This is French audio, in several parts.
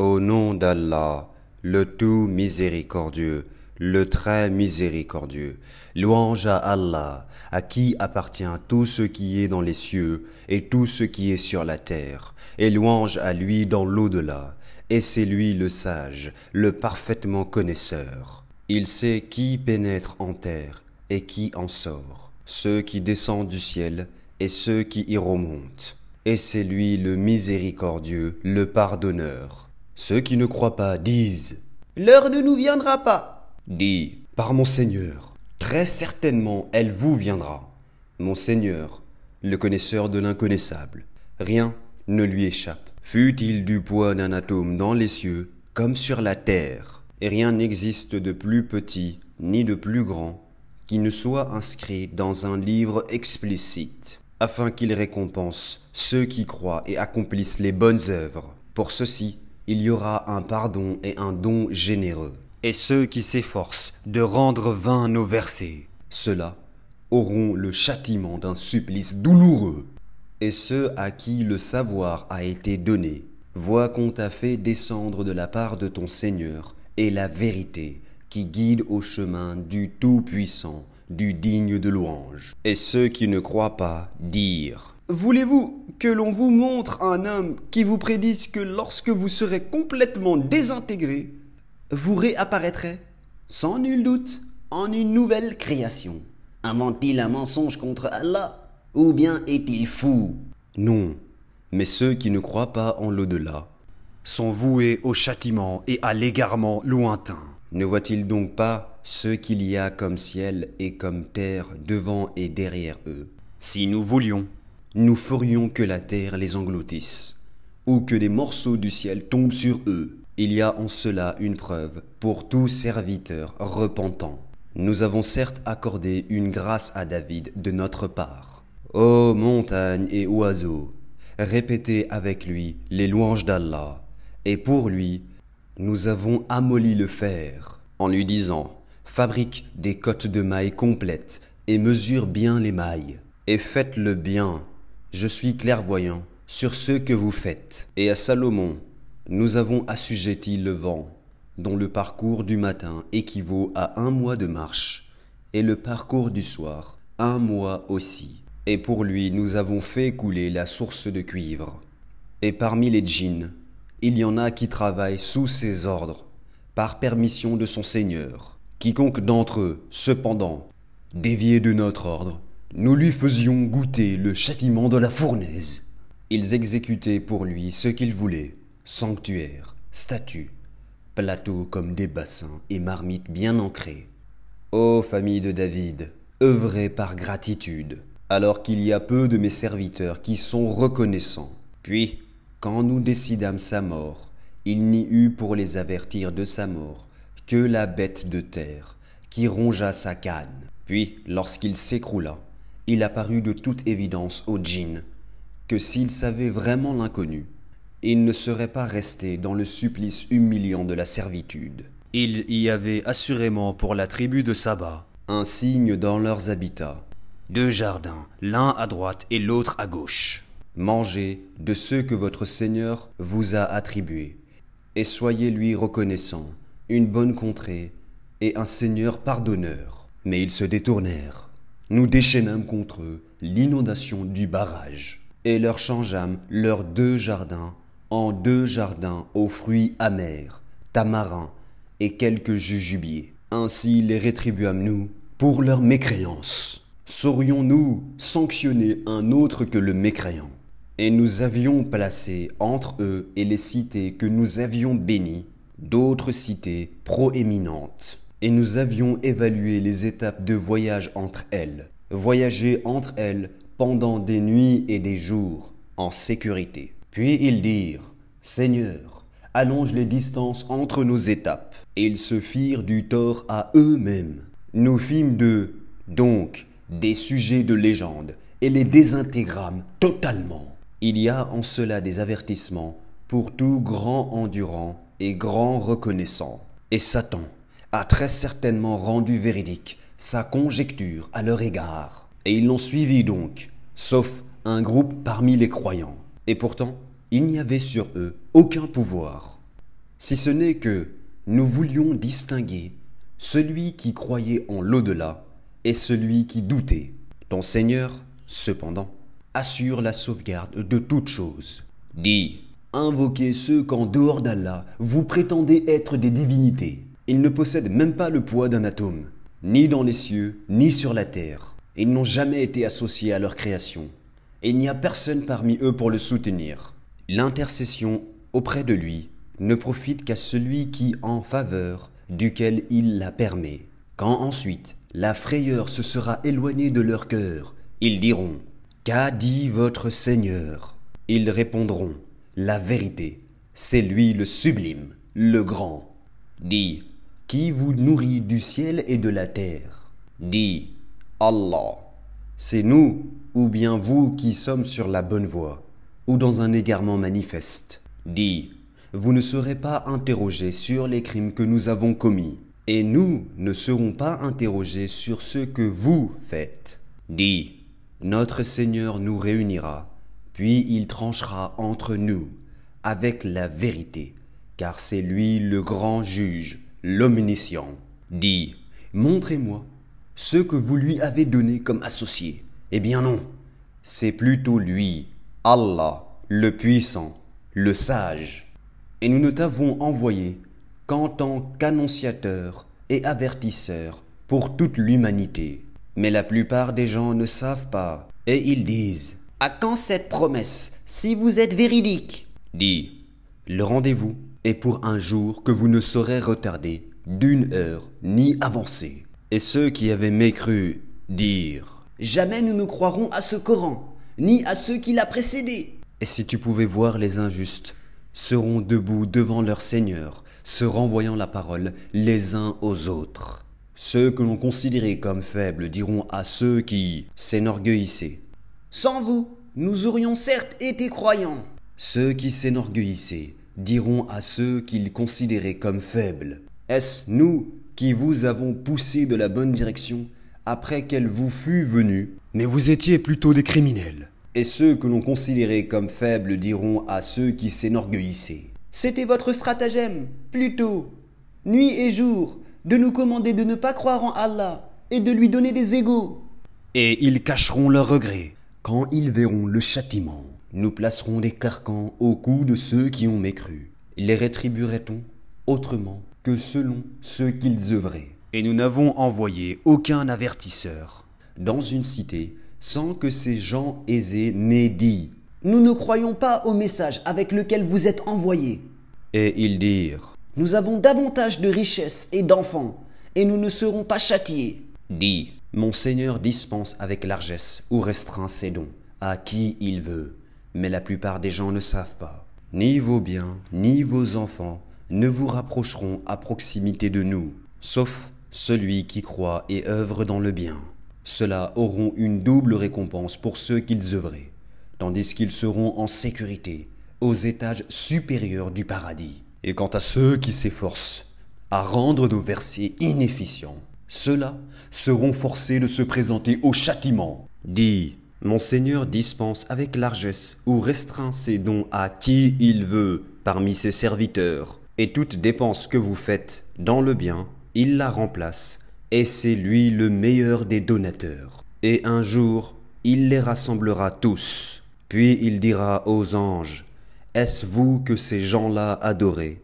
Au nom d'Allah, le tout miséricordieux, le très miséricordieux. Louange à Allah, à qui appartient tout ce qui est dans les cieux et tout ce qui est sur la terre, et louange à lui dans l'au-delà. Et c'est lui le sage, le parfaitement connaisseur. Il sait qui pénètre en terre et qui en sort, ceux qui descendent du ciel et ceux qui y remontent. Et c'est lui le miséricordieux, le pardonneur. Ceux qui ne croient pas disent L'heure ne nous viendra pas. Dis, par mon Seigneur, très certainement elle vous viendra. Mon Seigneur, le connaisseur de l'inconnaissable, rien ne lui échappe. Fût-il du poids d'un atome dans les cieux, comme sur la terre, et rien n'existe de plus petit ni de plus grand qui ne soit inscrit dans un livre explicite, afin qu'il récompense ceux qui croient et accomplissent les bonnes œuvres. Pour ceci, il y aura un pardon et un don généreux. Et ceux qui s'efforcent de rendre vains nos versets, ceux-là auront le châtiment d'un supplice douloureux. Et ceux à qui le savoir a été donné, voient qu'on t'a fait descendre de la part de ton Seigneur et la vérité qui guide au chemin du Tout-Puissant, du digne de louange. Et ceux qui ne croient pas dirent Voulez-vous que l'on vous montre un homme qui vous prédise que lorsque vous serez complètement désintégré, vous réapparaîtrez, sans nul doute, en une nouvelle création? Invente-t-il un mensonge contre Allah Ou bien est-il fou? Non, mais ceux qui ne croient pas en l'au-delà sont voués au châtiment et à l'égarement lointain. Ne voit-il donc pas ce qu'il y a comme ciel et comme terre devant et derrière eux? Si nous voulions, nous ferions que la terre les engloutisse, ou que des morceaux du ciel tombent sur eux. Il y a en cela une preuve pour tout serviteur repentant. Nous avons certes accordé une grâce à David de notre part. Ô montagnes et oiseaux, répétez avec lui les louanges d'Allah, et pour lui, nous avons amolli le fer, en lui disant, fabrique des cottes de mailles complètes, et mesure bien les mailles, et faites-le bien, je suis clairvoyant sur ce que vous faites. Et à Salomon, nous avons assujetti le vent, dont le parcours du matin équivaut à un mois de marche, et le parcours du soir, un mois aussi. Et pour lui, nous avons fait couler la source de cuivre. Et parmi les djinns, il y en a qui travaillent sous ses ordres, par permission de son Seigneur. Quiconque d'entre eux, cependant, dévié de notre ordre, nous lui faisions goûter le châtiment de la fournaise. Ils exécutaient pour lui ce qu'ils voulaient, sanctuaires, statues, plateaux comme des bassins et marmites bien ancrées. Ô famille de David, œuvrez par gratitude, alors qu'il y a peu de mes serviteurs qui sont reconnaissants. Puis, quand nous décidâmes sa mort, il n'y eut pour les avertir de sa mort que la bête de terre qui rongea sa canne. Puis, lorsqu'il s'écroula, il apparut de toute évidence au djinn que s'il savait vraiment l'inconnu, il ne serait pas resté dans le supplice humiliant de la servitude. Il y avait assurément pour la tribu de Saba un signe dans leurs habitats. Deux jardins, l'un à droite et l'autre à gauche. Mangez de ceux que votre Seigneur vous a attribués, et soyez lui reconnaissant, une bonne contrée et un Seigneur pardonneur. Mais ils se détournèrent nous déchaînâmes contre eux l'inondation du barrage, et leur changeâmes leurs deux jardins en deux jardins aux fruits amers, tamarins et quelques jujubiers. Ainsi les rétribuâmes nous pour leur mécréance. Saurions-nous sanctionner un autre que le mécréant? Et nous avions placé entre eux et les cités que nous avions bénies d'autres cités proéminentes et nous avions évalué les étapes de voyage entre elles, voyager entre elles pendant des nuits et des jours, en sécurité. Puis ils dirent, Seigneur, allonge les distances entre nos étapes. Et ils se firent du tort à eux-mêmes. Nous fîmes d'eux, donc, des sujets de légende, et les désintégrâmes totalement. Il y a en cela des avertissements pour tout grand endurant et grand reconnaissant. Et Satan, a très certainement rendu véridique sa conjecture à leur égard. Et ils l'ont suivi donc, sauf un groupe parmi les croyants. Et pourtant, il n'y avait sur eux aucun pouvoir. si ce n'est que nous voulions distinguer celui qui croyait en l'au-delà et celui qui doutait. Ton Seigneur, cependant, assure la sauvegarde de toutes choses. Dis, invoquez ceux qu'en dehors d'Allah vous prétendez être des divinités. Ils ne possèdent même pas le poids d'un atome, ni dans les cieux, ni sur la terre. Ils n'ont jamais été associés à leur création. Et il n'y a personne parmi eux pour le soutenir. L'intercession auprès de lui ne profite qu'à celui qui en faveur duquel il la permet. Quand ensuite la frayeur se sera éloignée de leur cœur, ils diront Qu'a dit votre Seigneur? Ils répondront La vérité, c'est lui le sublime, le grand. Dis Qui vous nourrit du ciel et de la terre Dis Allah. C'est nous ou bien vous qui sommes sur la bonne voie ou dans un égarement manifeste. Dis vous ne serez pas interrogés sur les crimes que nous avons commis, et nous ne serons pas interrogés sur ce que vous faites. Dis, notre Seigneur nous réunira, puis il tranchera entre nous avec la vérité, car c'est lui le grand juge, l'omniscient. Dis, montrez-moi ce que vous lui avez donné comme associé. Eh bien non, c'est plutôt lui, Allah, le puissant, le sage et nous ne t'avons envoyé qu'en tant qu'annonciateur et avertisseur pour toute l'humanité. Mais la plupart des gens ne savent pas, et ils disent À quand cette promesse, si vous êtes véridique? Dis Le rendez-vous est pour un jour que vous ne saurez retarder d'une heure ni avancer. Et ceux qui avaient mécru dirent Jamais nous ne croirons à ce Coran, ni à ceux qui l'a précédé. Et si tu pouvais voir les injustes seront debout devant leur Seigneur, se renvoyant la parole les uns aux autres. Ceux que l'on considérait comme faibles diront à ceux qui s'énorgueillissaient. Sans vous, nous aurions certes été croyants. Ceux qui s'énorgueillissaient diront à ceux qu'ils considéraient comme faibles. Est-ce nous qui vous avons poussé de la bonne direction après qu'elle vous fût venue? Mais vous étiez plutôt des criminels. Et ceux que l'on considérait comme faibles diront à ceux qui s'énorgueillissaient. C'était votre stratagème, plutôt, nuit et jour, de nous commander de ne pas croire en Allah et de lui donner des égaux. Et ils cacheront leurs regrets. Quand ils verront le châtiment, nous placerons des carcans au cou de ceux qui ont mécru. Les rétribuerait-on autrement que selon ceux qu'ils œuvraient? Et nous n'avons envoyé aucun avertisseur dans une cité sans que ces gens aisés n'aient dit Nous ne croyons pas au message avec lequel vous êtes envoyés. Et ils dirent Nous avons davantage de richesses et d'enfants, et nous ne serons pas châtiés. Dis Mon Seigneur dispense avec largesse ou restreint ses dons à qui il veut, mais la plupart des gens ne savent pas. Ni vos biens, ni vos enfants ne vous rapprocheront à proximité de nous, sauf celui qui croit et œuvre dans le bien. Ceux-là auront une double récompense pour ceux qu'ils œuvraient, tandis qu'ils seront en sécurité aux étages supérieurs du paradis. Et quant à ceux qui s'efforcent à rendre nos versets inefficients, ceux-là seront forcés de se présenter au châtiment. Dis, mon Seigneur dispense avec largesse ou restreint ses dons à qui il veut parmi ses serviteurs, et toute dépense que vous faites dans le bien, il la remplace et c'est lui le meilleur des donateurs. Et un jour, il les rassemblera tous, puis il dira aux anges, Est-ce vous que ces gens-là adorez?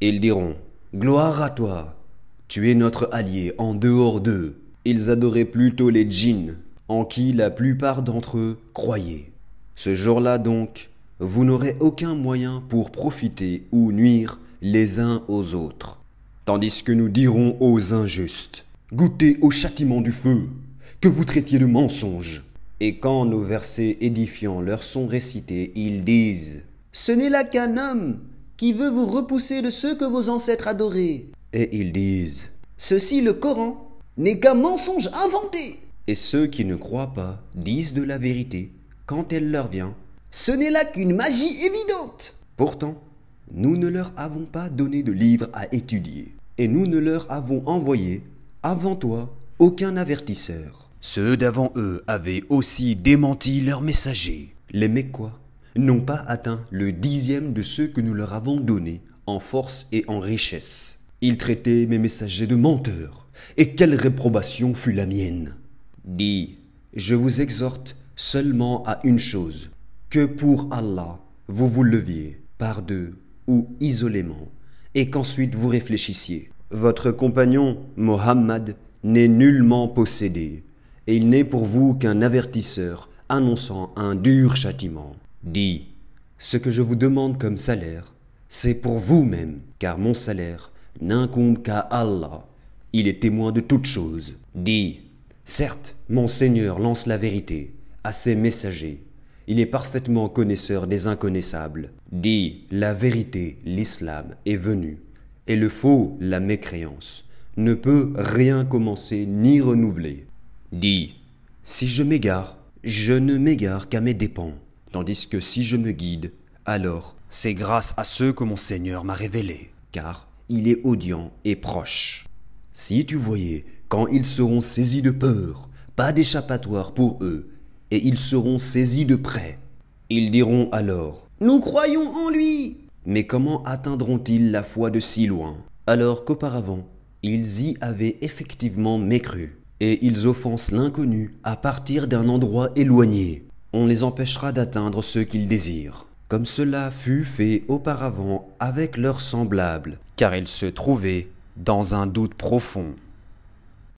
Ils diront, Gloire à toi, tu es notre allié en dehors d'eux. Ils adoraient plutôt les djinns, en qui la plupart d'entre eux croyaient. Ce jour-là donc, vous n'aurez aucun moyen pour profiter ou nuire les uns aux autres, tandis que nous dirons aux injustes, Goûtez au châtiment du feu, que vous traitiez de mensonge. Et quand nos versets édifiants leur sont récités, ils disent Ce n'est là qu'un homme qui veut vous repousser de ceux que vos ancêtres adoraient. Et ils disent Ceci, le Coran, n'est qu'un mensonge inventé. Et ceux qui ne croient pas disent de la vérité quand elle leur vient. Ce n'est là qu'une magie évidente. Pourtant, nous ne leur avons pas donné de livre à étudier, et nous ne leur avons envoyé avant toi, aucun avertisseur. Ceux d'avant eux avaient aussi démenti leurs messagers. Les Mécois n'ont pas atteint le dixième de ceux que nous leur avons donnés en force et en richesse. Ils traitaient mes messagers de menteurs, et quelle réprobation fut la mienne. Dis, je vous exhorte seulement à une chose, que pour Allah vous vous leviez, par deux ou isolément, et qu'ensuite vous réfléchissiez. Votre compagnon, Mohammed, n'est nullement possédé, et il n'est pour vous qu'un avertisseur annonçant un dur châtiment. Dis, ce que je vous demande comme salaire, c'est pour vous-même, car mon salaire n'incombe qu'à Allah. Il est témoin de toutes choses. Dis, certes, mon Seigneur lance la vérité à ses messagers. Il est parfaitement connaisseur des inconnaissables. Dis, la vérité, l'islam, est venu, et le faux, la mécréance, ne peut rien commencer ni renouveler. Dis, si je m'égare, je ne m'égare qu'à mes dépens, tandis que si je me guide, alors c'est grâce à ceux que mon Seigneur m'a révélés, car il est audient et proche. Si tu voyais quand ils seront saisis de peur, pas d'échappatoire pour eux, et ils seront saisis de près. Ils diront alors Nous croyons en lui Mais comment atteindront-ils la foi de si loin, alors qu'auparavant ils y avaient effectivement mécru et ils offensent l'inconnu à partir d'un endroit éloigné. On les empêchera d'atteindre ce qu'ils désirent, comme cela fut fait auparavant avec leurs semblables, car ils se trouvaient dans un doute profond.